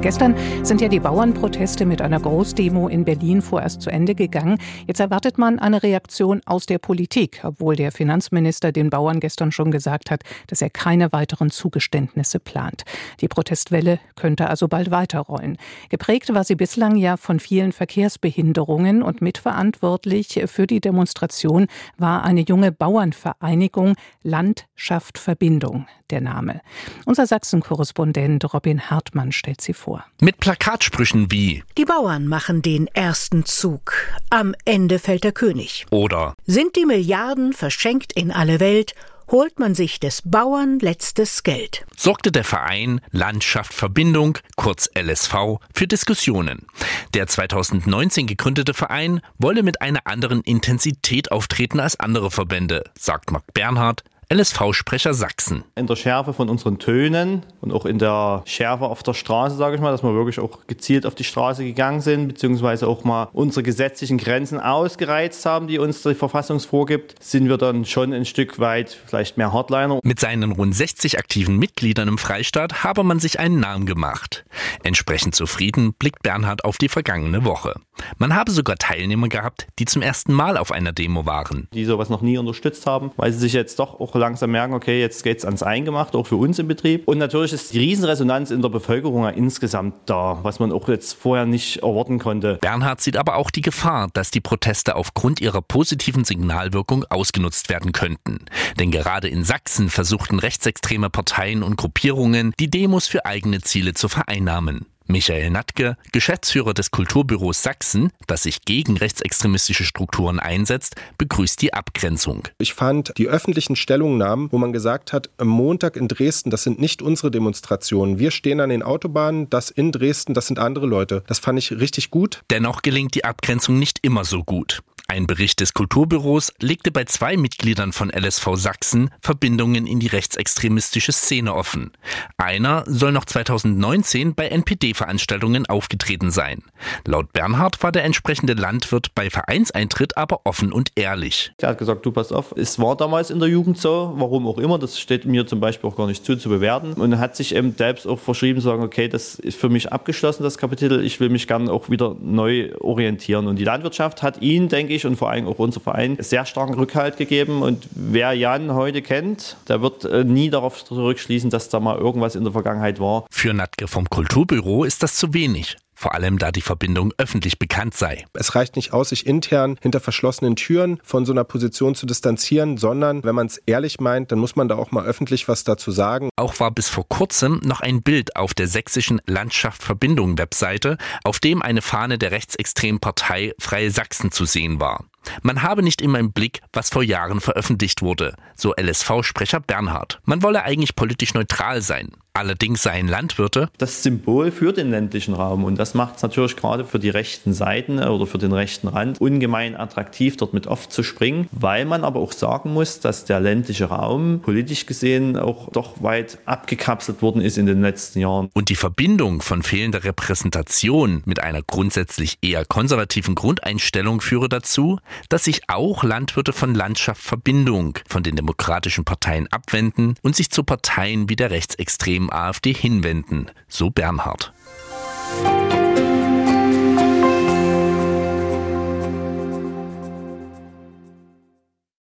Gestern sind ja die Bauernproteste mit einer Großdemo in Berlin vorerst zu Ende gegangen. Jetzt erwartet man eine Reaktion aus der Politik, obwohl der Finanzminister den Bauern gestern schon gesagt hat, dass er keine weiteren Zugeständnisse plant. Die Protestwelle könnte also bald weiterrollen. Geprägt war sie bislang ja von vielen Verkehrsbehinderungen und mitverantwortlich für die Demonstration war eine junge Bauernvereinigung Landschaft Verbindung der Name. Unser Sachsen-Korrespondent Robin Hartmann stellt sie vor vor. Mit Plakatsprüchen wie Die Bauern machen den ersten Zug. Am Ende fällt der König. Oder Sind die Milliarden verschenkt in alle Welt, holt man sich des Bauern letztes Geld. sorgte der Verein Landschaft Verbindung, kurz LSV, für Diskussionen. Der 2019 gegründete Verein wolle mit einer anderen Intensität auftreten als andere Verbände, sagt Marc Bernhard, LSV-Sprecher Sachsen. in der Schärfe von unseren Tönen und auch in der Schärfe auf der Straße, sage ich mal, dass wir wirklich auch gezielt auf die Straße gegangen sind, beziehungsweise auch mal unsere gesetzlichen Grenzen ausgereizt haben, die uns die Verfassung vorgibt, sind wir dann schon ein Stück weit vielleicht mehr Hardliner. Mit seinen rund 60 aktiven Mitgliedern im Freistaat habe man sich einen Namen gemacht. Entsprechend zufrieden blickt Bernhard auf die vergangene Woche. Man habe sogar Teilnehmer gehabt, die zum ersten Mal auf einer Demo waren. die sowas noch nie unterstützt haben, weil sie sich jetzt doch auch langsam merken, okay, jetzt geht's ans Eingemachte, auch für uns im Betrieb. Und natürlich ist die Riesenresonanz in der Bevölkerung ja insgesamt da, was man auch jetzt vorher nicht erwarten konnte. Bernhard sieht aber auch die Gefahr, dass die Proteste aufgrund ihrer positiven Signalwirkung ausgenutzt werden könnten. Denn gerade in Sachsen versuchten rechtsextreme Parteien und Gruppierungen, die Demos für eigene Ziele zu vereinnahmen. Michael Natke, Geschäftsführer des Kulturbüros Sachsen, das sich gegen rechtsextremistische Strukturen einsetzt, begrüßt die Abgrenzung. Ich fand die öffentlichen Stellungnahmen, wo man gesagt hat, am Montag in Dresden, das sind nicht unsere Demonstrationen. Wir stehen an den Autobahnen, das in Dresden, das sind andere Leute. Das fand ich richtig gut. Dennoch gelingt die Abgrenzung nicht immer so gut. Ein Bericht des Kulturbüros legte bei zwei Mitgliedern von LSV Sachsen Verbindungen in die rechtsextremistische Szene offen. Einer soll noch 2019 bei NPD-Veranstaltungen aufgetreten sein. Laut Bernhard war der entsprechende Landwirt bei Vereinseintritt aber offen und ehrlich. Er hat gesagt, du pass auf, es war damals in der Jugend so, warum auch immer, das steht mir zum Beispiel auch gar nicht zu, zu bewerten. Und er hat sich eben selbst auch verschrieben, sagen, okay, das ist für mich abgeschlossen, das Kapitel, ich will mich gerne auch wieder neu orientieren. Und die Landwirtschaft hat ihn, denke ich, und vor allem auch unser Verein, sehr starken Rückhalt gegeben. Und wer Jan heute kennt, der wird äh, nie darauf zurückschließen, dass da mal irgendwas in der Vergangenheit war. Für Natke vom Kulturbüro ist das zu wenig. Vor allem, da die Verbindung öffentlich bekannt sei. Es reicht nicht aus, sich intern hinter verschlossenen Türen von so einer Position zu distanzieren, sondern wenn man es ehrlich meint, dann muss man da auch mal öffentlich was dazu sagen. Auch war bis vor kurzem noch ein Bild auf der sächsischen Landschaft Verbindung Webseite, auf dem eine Fahne der rechtsextremen Partei Freie Sachsen zu sehen war. Man habe nicht immer im Blick, was vor Jahren veröffentlicht wurde, so LSV-Sprecher Bernhard. Man wolle eigentlich politisch neutral sein. Allerdings seien Landwirte das Symbol für den ländlichen Raum. Und das macht es natürlich gerade für die rechten Seiten oder für den rechten Rand ungemein attraktiv, dort mit oft zu springen, weil man aber auch sagen muss, dass der ländliche Raum politisch gesehen auch doch weit abgekapselt worden ist in den letzten Jahren. und die Verbindung von fehlender Repräsentation mit einer grundsätzlich eher konservativen Grundeinstellung führe dazu, dass sich auch Landwirte von Landschaft Verbindung von den demokratischen Parteien abwenden und sich zu Parteien wie der rechtsextremen AfD hinwenden, so Bernhard.